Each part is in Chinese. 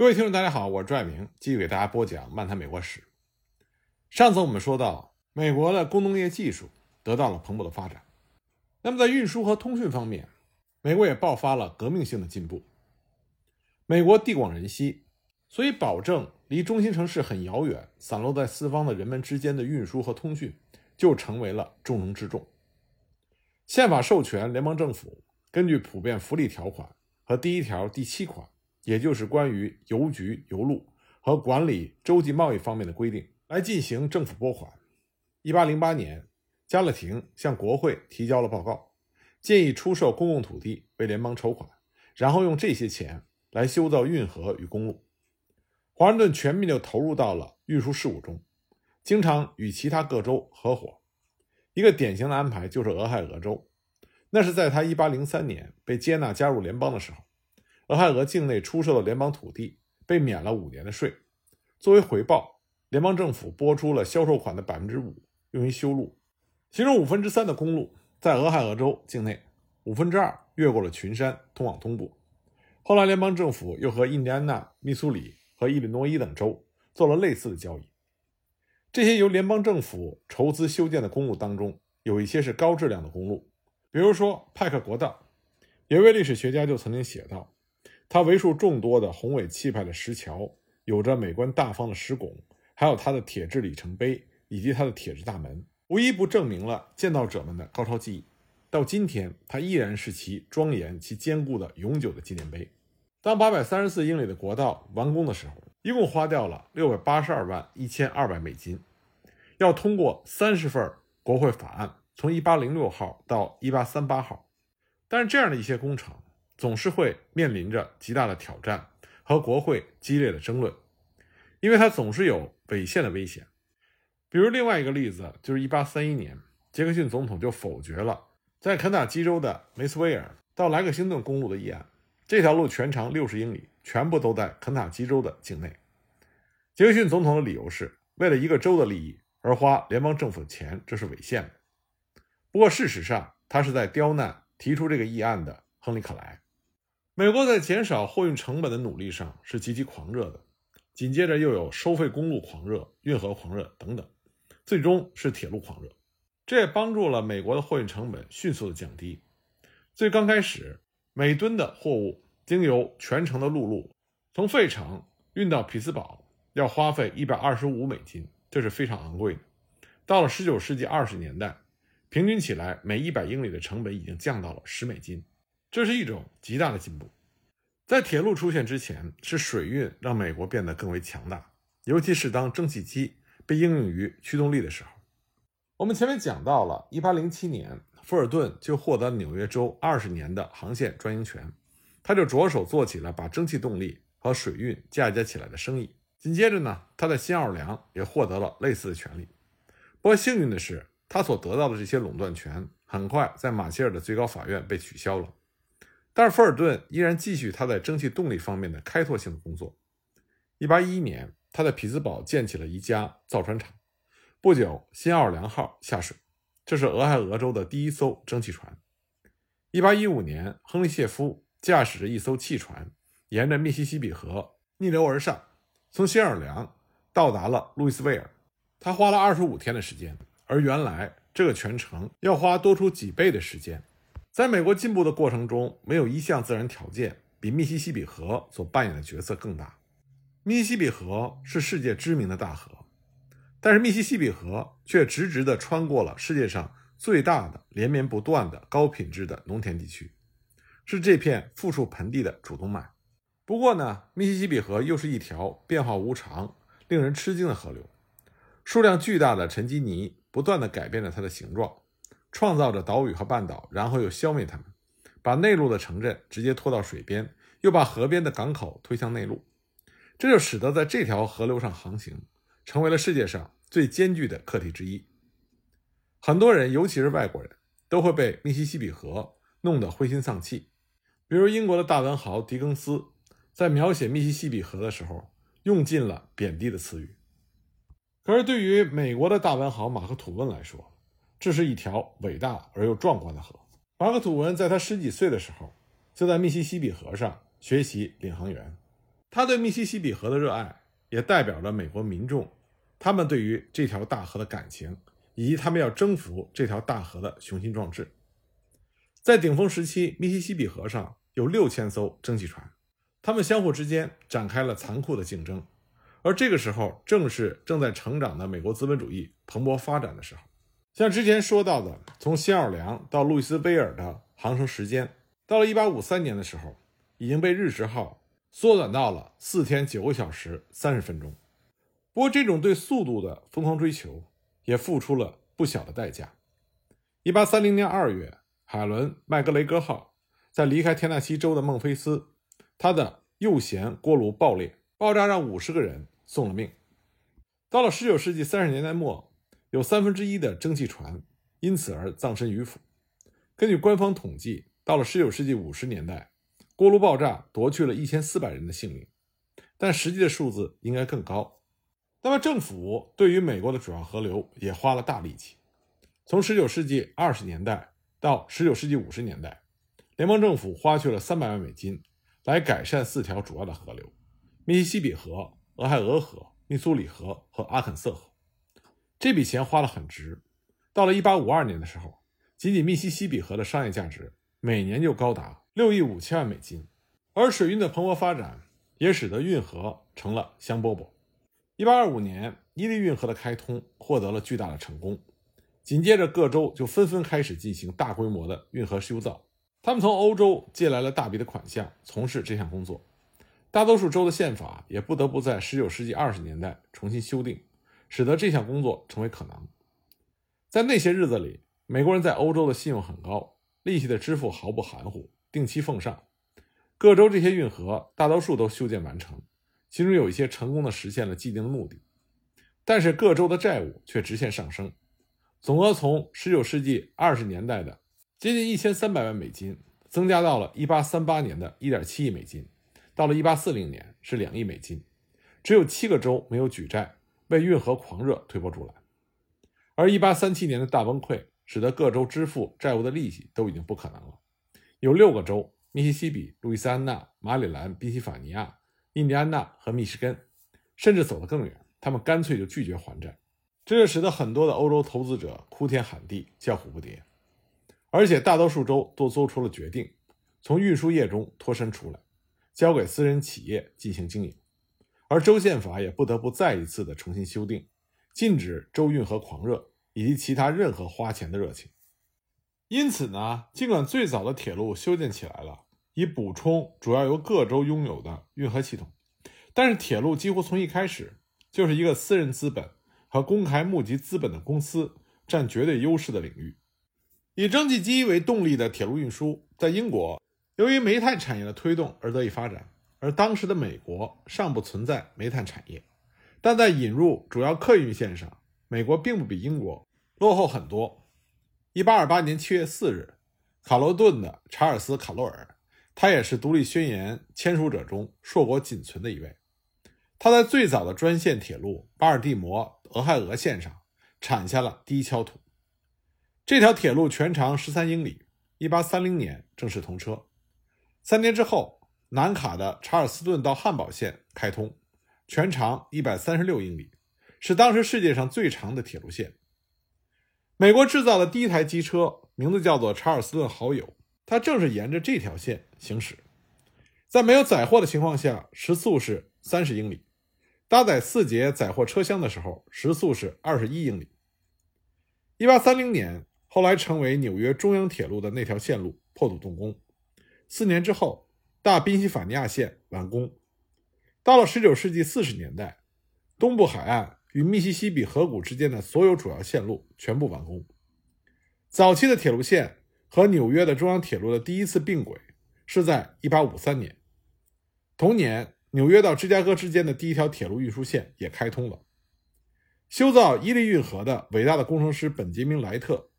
各位听众，大家好，我是朱爱明，继续给大家播讲《漫谈美国史》。上次我们说到，美国的工农业技术得到了蓬勃的发展，那么在运输和通讯方面，美国也爆发了革命性的进步。美国地广人稀，所以保证离中心城市很遥远、散落在四方的人们之间的运输和通讯，就成为了重中之重。宪法授权联邦政府根据普遍福利条款和第一条第七款。也就是关于邮局、邮路和管理洲际贸易方面的规定，来进行政府拨款。一八零八年，加勒廷向国会提交了报告，建议出售公共土地为联邦筹款，然后用这些钱来修造运河与公路。华盛顿全面地投入到了运输事务中，经常与其他各州合伙。一个典型的安排就是俄亥俄州，那是在他一八零三年被接纳加入联邦的时候。俄亥俄境内出售的联邦土地被免了五年的税，作为回报，联邦政府拨出了销售款的百分之五用于修路，其中五分之三的公路在俄亥俄州境内，五分之二越过了群山通往东部。后来，联邦政府又和印第安纳、密苏里和伊利诺伊等州做了类似的交易。这些由联邦政府筹资修建的公路当中，有一些是高质量的公路，比如说派克国道。有位历史学家就曾经写道。它为数众多的宏伟气派的石桥，有着美观大方的石拱，还有它的铁质里程碑以及它的铁质大门，无一不证明了建造者们的高超技艺。到今天，它依然是其庄严、其坚固的永久的纪念碑。当八百三十四英里的国道完工的时候，一共花掉了六百八十二万一千二百美金，要通过三十份国会法案，从一八零六号到一八三八号。但是这样的一些工程。总是会面临着极大的挑战和国会激烈的争论，因为它总是有违宪的危险。比如另外一个例子，就是1831年，杰克逊总统就否决了在肯塔基州的梅斯威尔到莱克星顿公路的议案。这条路全长六十英里，全部都在肯塔基州的境内。杰克逊总统的理由是为了一个州的利益而花联邦政府的钱，这是违宪的。不过事实上，他是在刁难提出这个议案的亨利·克莱。美国在减少货运成本的努力上是极其狂热的，紧接着又有收费公路狂热、运河狂热等等，最终是铁路狂热。这也帮助了美国的货运成本迅速的降低。最刚开始，每吨的货物经由全程的陆路从费城运到匹兹堡要花费一百二十五美金，这是非常昂贵的。到了十九世纪二十年代，平均起来每一百英里的成本已经降到了十美金。这是一种极大的进步。在铁路出现之前，是水运让美国变得更为强大，尤其是当蒸汽机被应用于驱动力的时候。我们前面讲到了1807年，富尔顿就获得纽约州二十年的航线专营权，他就着手做起了把蒸汽动力和水运嫁接起来的生意。紧接着呢，他在新奥尔良也获得了类似的权利。不过幸运的是，他所得到的这些垄断权很快在马歇尔的最高法院被取消了。但是，富尔顿依然继续他在蒸汽动力方面的开拓性的工作。1811年，他在匹兹堡建起了一家造船厂。不久，新奥尔良号下水，这是俄亥俄州的第一艘蒸汽船。1815年，亨利·谢夫驾驶着一艘汽船，沿着密西西比河逆流而上，从新奥尔良到达了路易斯维尔。他花了25天的时间，而原来这个全程要花多出几倍的时间。在美国进步的过程中，没有一项自然条件比密西西比河所扮演的角色更大。密西西比河是世界知名的大河，但是密西西比河却直直地穿过了世界上最大的连绵不断的高品质的农田地区，是这片富庶盆地的主动脉。不过呢，密西西比河又是一条变化无常、令人吃惊的河流，数量巨大的沉积泥不断地改变着它的形状。创造着岛屿和半岛，然后又消灭他们，把内陆的城镇直接拖到水边，又把河边的港口推向内陆，这就使得在这条河流上航行成为了世界上最艰巨的课题之一。很多人，尤其是外国人，都会被密西西比河弄得灰心丧气。比如英国的大文豪狄更斯在描写密西西比河的时候，用尽了贬低的词语。可是对于美国的大文豪马克吐温来说，这是一条伟大而又壮观的河。马克吐温在他十几岁的时候，就在密西西比河上学习领航员。他对密西西比河的热爱，也代表着美国民众他们对于这条大河的感情，以及他们要征服这条大河的雄心壮志。在顶峰时期，密西西比河上有六千艘蒸汽船，他们相互之间展开了残酷的竞争。而这个时候，正是正在成长的美国资本主义蓬勃发展的时候。像之前说到的，从新奥尔良到路易斯维尔的航程时间，到了1853年的时候，已经被日食号缩短到了四天九个小时三十分钟。不过，这种对速度的疯狂追求，也付出了不小的代价。1830年2月，海伦麦格雷戈号在离开田纳西州的孟菲斯，它的右舷锅炉爆裂，爆炸让五十个人送了命。到了19世纪30年代末。有三分之一的蒸汽船因此而葬身鱼腹。根据官方统计，到了19世纪50年代，锅炉爆炸夺去了一千四百人的性命，但实际的数字应该更高。那么，政府对于美国的主要河流也花了大力气。从19世纪20年代到19世纪50年代，联邦政府花去了300万美金来改善四条主要的河流：密西西比河、俄亥俄河、密苏里河和阿肯色河。这笔钱花得很值。到了1852年的时候，仅仅密西西比河的商业价值每年就高达六亿五千万美金。而水运的蓬勃发展也使得运河成了香饽饽。1825年，伊利运河的开通获得了巨大的成功，紧接着各州就纷纷开始进行大规模的运河修造。他们从欧洲借来了大笔的款项，从事这项工作。大多数州的宪法也不得不在19世纪20年代重新修订。使得这项工作成为可能。在那些日子里，美国人在欧洲的信用很高，利息的支付毫不含糊，定期奉上。各州这些运河大多数都修建完成，其中有一些成功的实现了既定的目的。但是各州的债务却直线上升，总额从19世纪20年代的接近1300万美金，增加到了1838年的1.7亿美金，到了1840年是2亿美金。只有七个州没有举债。被运河狂热推波助澜，而1837年的大崩溃使得各州支付债务的利息都已经不可能了。有六个州——密西西比、路易斯安那、马里兰、宾夕法尼亚、印第安纳和密歇根，甚至走得更远，他们干脆就拒绝还债。这就使得很多的欧洲投资者哭天喊地、叫苦不迭。而且大多数州都做出了决定，从运输业中脱身出来，交给私人企业进行经营。而州宪法也不得不再一次的重新修订，禁止州运河狂热以及其他任何花钱的热情。因此呢，尽管最早的铁路修建起来了，以补充主要由各州拥有的运河系统，但是铁路几乎从一开始就是一个私人资本和公开募集资本的公司占绝对优势的领域。以蒸汽机为动力的铁路运输，在英国由于煤炭产业的推动而得以发展。而当时的美国尚不存在煤炭产业，但在引入主要客运线上，美国并不比英国落后很多。一八二八年七月四日，卡罗顿的查尔斯·卡洛尔，他也是独立宣言签署者中硕果仅存的一位。他在最早的专线铁路巴尔的摩俄亥俄线上铲下了第一锹土。这条铁路全长十三英里，一八三零年正式通车。三年之后。南卡的查尔斯顿到汉堡线开通，全长一百三十六英里，是当时世界上最长的铁路线。美国制造的第一台机车名字叫做查尔斯顿好友，它正是沿着这条线行驶。在没有载货的情况下，时速是三十英里；搭载四节载货车厢的时候，时速是二十一英里。一八三零年，后来成为纽约中央铁路的那条线路破土动工，四年之后。大宾夕法尼亚线完工。到了19世纪40年代，东部海岸与密西西比河谷之间的所有主要线路全部完工。早期的铁路线和纽约的中央铁路的第一次并轨是在1853年。同年，纽约到芝加哥之间的第一条铁路运输线也开通了。修造伊利运河的伟大的工程师本杰明·莱特，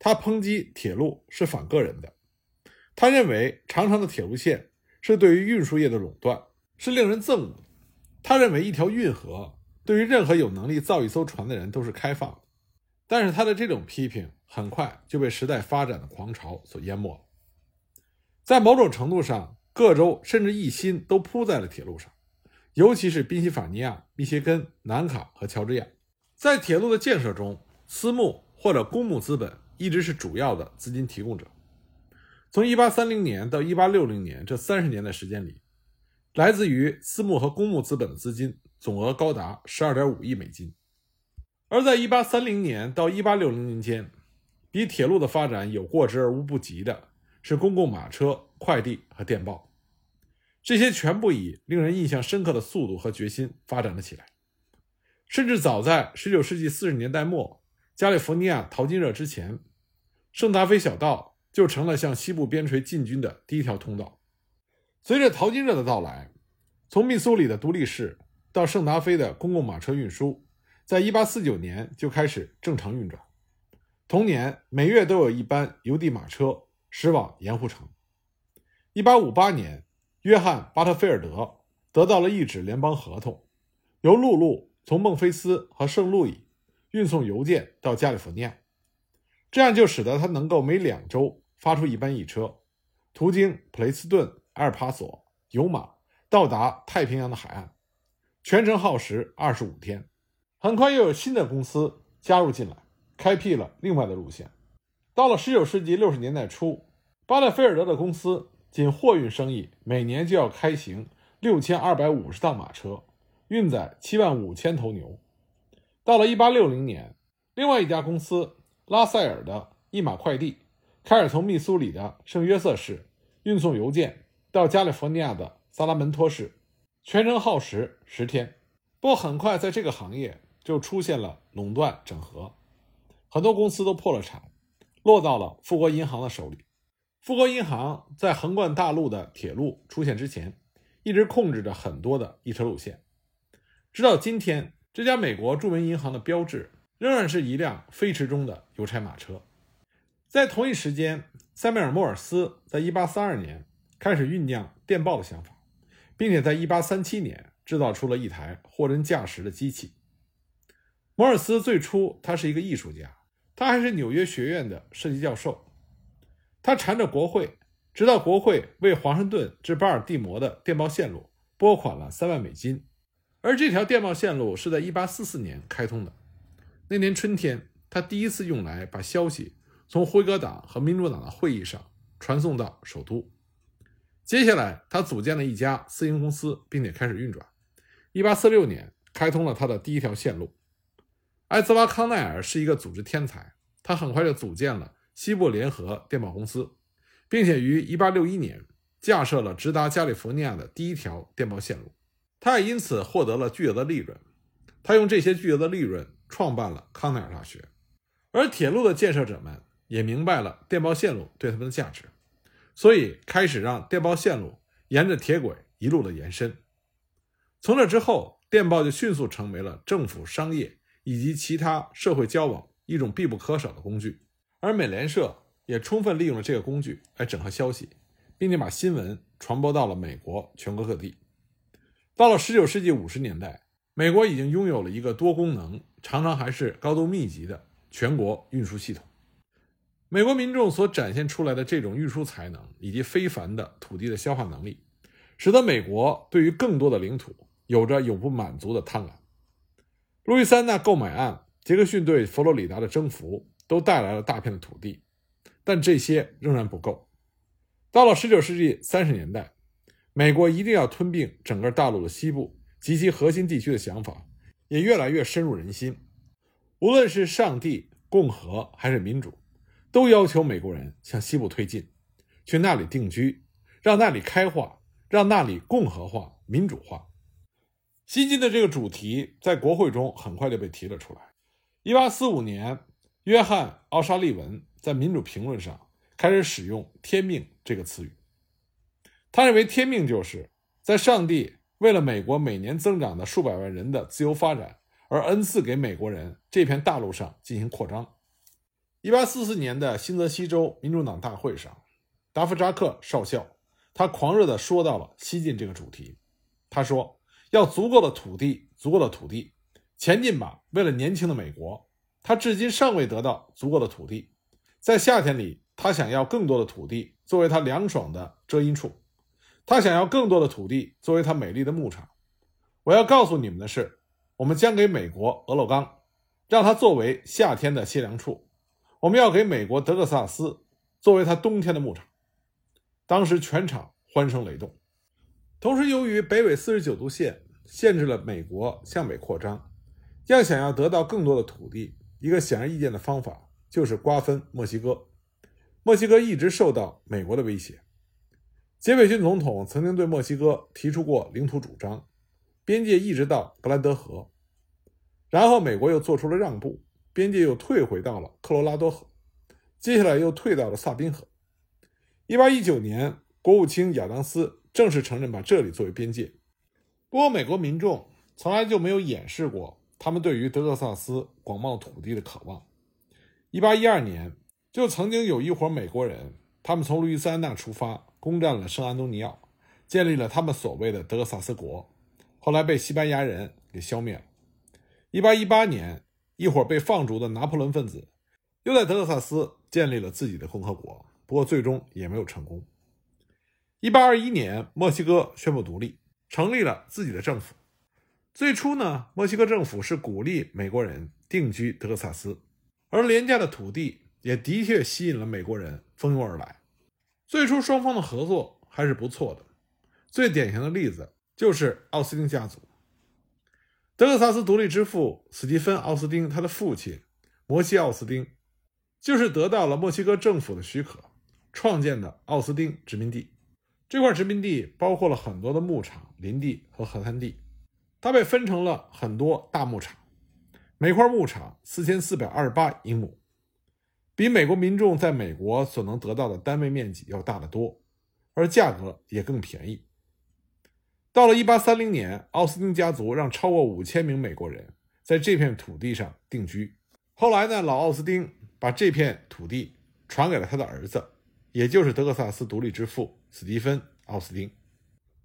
他抨击铁路是反个人的，他认为长长的铁路线。是对于运输业的垄断，是令人憎恶的。他认为一条运河对于任何有能力造一艘船的人都是开放的，但是他的这种批评很快就被时代发展的狂潮所淹没了。在某种程度上，各州甚至一心都扑在了铁路上。尤其是宾夕法尼亚、密歇根、南卡和乔治亚。在铁路的建设中，私募或者公募资本一直是主要的资金提供者。从1830年到1860年这三十年的时间里，来自于私募和公募资本的资金总额高达12.5亿美金。而在1830年到1860年间，比铁路的发展有过之而无不及的是公共马车、快递和电报，这些全部以令人印象深刻的速度和决心发展了起来。甚至早在19世纪40年代末，加利福尼亚淘金热之前，圣达菲小道就成了向西部边陲进军的第一条通道。随着淘金热的到来，从密苏里的独立市到圣达菲的公共马车运输，在1849年就开始正常运转。同年，每月都有一班邮递马车驶往盐湖城。1858年，约翰·巴特菲尔德得到了一纸联邦合同，由陆路。从孟菲斯和圣路易运送邮件到加利福尼亚，这样就使得他能够每两周发出一班驿车，途经普雷斯顿、埃尔帕索、尤马，到达太平洋的海岸，全程耗时二十五天。很快又有新的公司加入进来，开辟了另外的路线。到了十九世纪六十年代初，巴勒菲尔德的公司仅货运生意每年就要开行六千二百五十趟马车。运载七万五千头牛。到了一八六零年，另外一家公司拉塞尔的一马快递开始从密苏里的圣约瑟市运送邮件到加利福尼亚的萨拉门托市，全程耗时十天。不过很快在这个行业就出现了垄断整合，很多公司都破了产，落到了富国银行的手里。富国银行在横贯大陆的铁路出现之前，一直控制着很多的驿车路线。直到今天，这家美国著名银行的标志仍然是一辆飞驰中的邮差马车。在同一时间，塞缪尔·莫尔斯在1832年开始酝酿电报的想法，并且在1837年制造出了一台货真价实的机器。摩尔斯最初他是一个艺术家，他还是纽约学院的设计教授。他缠着国会，直到国会为华盛顿至巴尔的摩的电报线路拨款了三万美金。而这条电报线路是在1844年开通的。那年春天，他第一次用来把消息从辉格党和民主党的会议上传送到首都。接下来，他组建了一家私营公司，并且开始运转。1846年，开通了他的第一条线路。艾兹拉·康奈尔是一个组织天才，他很快就组建了西部联合电报公司，并且于1861年架设了直达加利福尼亚的第一条电报线路。他也因此获得了巨额的利润，他用这些巨额的利润创办了康奈尔大学，而铁路的建设者们也明白了电报线路对他们的价值，所以开始让电报线路沿着铁轨一路的延伸。从这之后，电报就迅速成为了政府、商业以及其他社会交往一种必不可少的工具，而美联社也充分利用了这个工具来整合消息，并且把新闻传播到了美国全国各地。到了19世纪50年代，美国已经拥有了一个多功能、常常还是高度密集的全国运输系统。美国民众所展现出来的这种运输才能以及非凡的土地的消化能力，使得美国对于更多的领土有着永不满足的贪婪。路易斯安那购买案、杰克逊对佛罗里达的征服都带来了大片的土地，但这些仍然不够。到了19世纪30年代。美国一定要吞并整个大陆的西部及其核心地区的想法，也越来越深入人心。无论是上帝、共和还是民主，都要求美国人向西部推进，去那里定居，让那里开化，让那里共和化、民主化。西进的这个主题在国会中很快就被提了出来。1845年，约翰·奥沙利文在《民主评论》上开始使用“天命”这个词语。他认为天命就是在上帝为了美国每年增长的数百万人的自由发展而恩赐给美国人这片大陆上进行扩张。一八四四年的新泽西州民主党大会上，达夫扎克少校他狂热地说到了西进这个主题。他说：“要足够的土地，足够的土地，前进吧！为了年轻的美国，他至今尚未得到足够的土地。在夏天里，他想要更多的土地作为他凉爽的遮阴处。”他想要更多的土地作为他美丽的牧场，我要告诉你们的是，我们将给美国俄勒冈，让它作为夏天的歇凉处；我们要给美国德克萨斯，作为它冬天的牧场。当时全场欢声雷动。同时，由于北纬四十九度线限制了美国向北扩张，要想要得到更多的土地，一个显而易见的方法就是瓜分墨西哥。墨西哥一直受到美国的威胁。杰斐逊总统曾经对墨西哥提出过领土主张，边界一直到布兰德河，然后美国又做出了让步，边界又退回到了科罗拉多河，接下来又退到了萨宾河。一八一九年，国务卿亚当斯正式承认把这里作为边界。不过，美国民众从来就没有掩饰过他们对于德克萨斯广袤土地的渴望。一八一二年，就曾经有一伙美国人，他们从路易斯安那出发。攻占了圣安东尼奥，建立了他们所谓的德克萨斯国，后来被西班牙人给消灭了。一八一八年，一伙被放逐的拿破仑分子又在德克萨斯建立了自己的共和国，不过最终也没有成功。一八二一年，墨西哥宣布独立，成立了自己的政府。最初呢，墨西哥政府是鼓励美国人定居德克萨斯，而廉价的土地也的确吸引了美国人蜂拥而来。最初双方的合作还是不错的，最典型的例子就是奥斯丁家族。德克萨斯独立之父斯蒂芬·奥斯丁，他的父亲摩西·奥斯丁，就是得到了墨西哥政府的许可，创建的奥斯丁殖民地。这块殖民地包括了很多的牧场、林地和河滩地，它被分成了很多大牧场，每块牧场四千四百二十八英亩。比美国民众在美国所能得到的单位面积要大得多，而价格也更便宜。到了1830年，奥斯汀家族让超过五千名美国人在这片土地上定居。后来呢，老奥斯汀把这片土地传给了他的儿子，也就是德克萨斯独立之父史蒂芬·奥斯汀。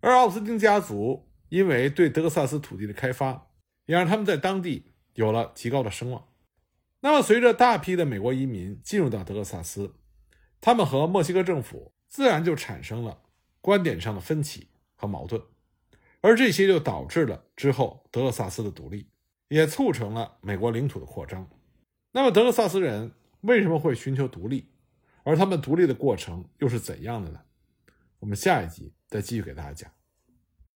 而奥斯汀家族因为对德克萨斯土地的开发，也让他们在当地有了极高的声望。那么，随着大批的美国移民进入到德克萨斯，他们和墨西哥政府自然就产生了观点上的分歧和矛盾，而这些就导致了之后德克萨斯的独立，也促成了美国领土的扩张。那么，德克萨斯人为什么会寻求独立？而他们独立的过程又是怎样的呢？我们下一集再继续给大家讲。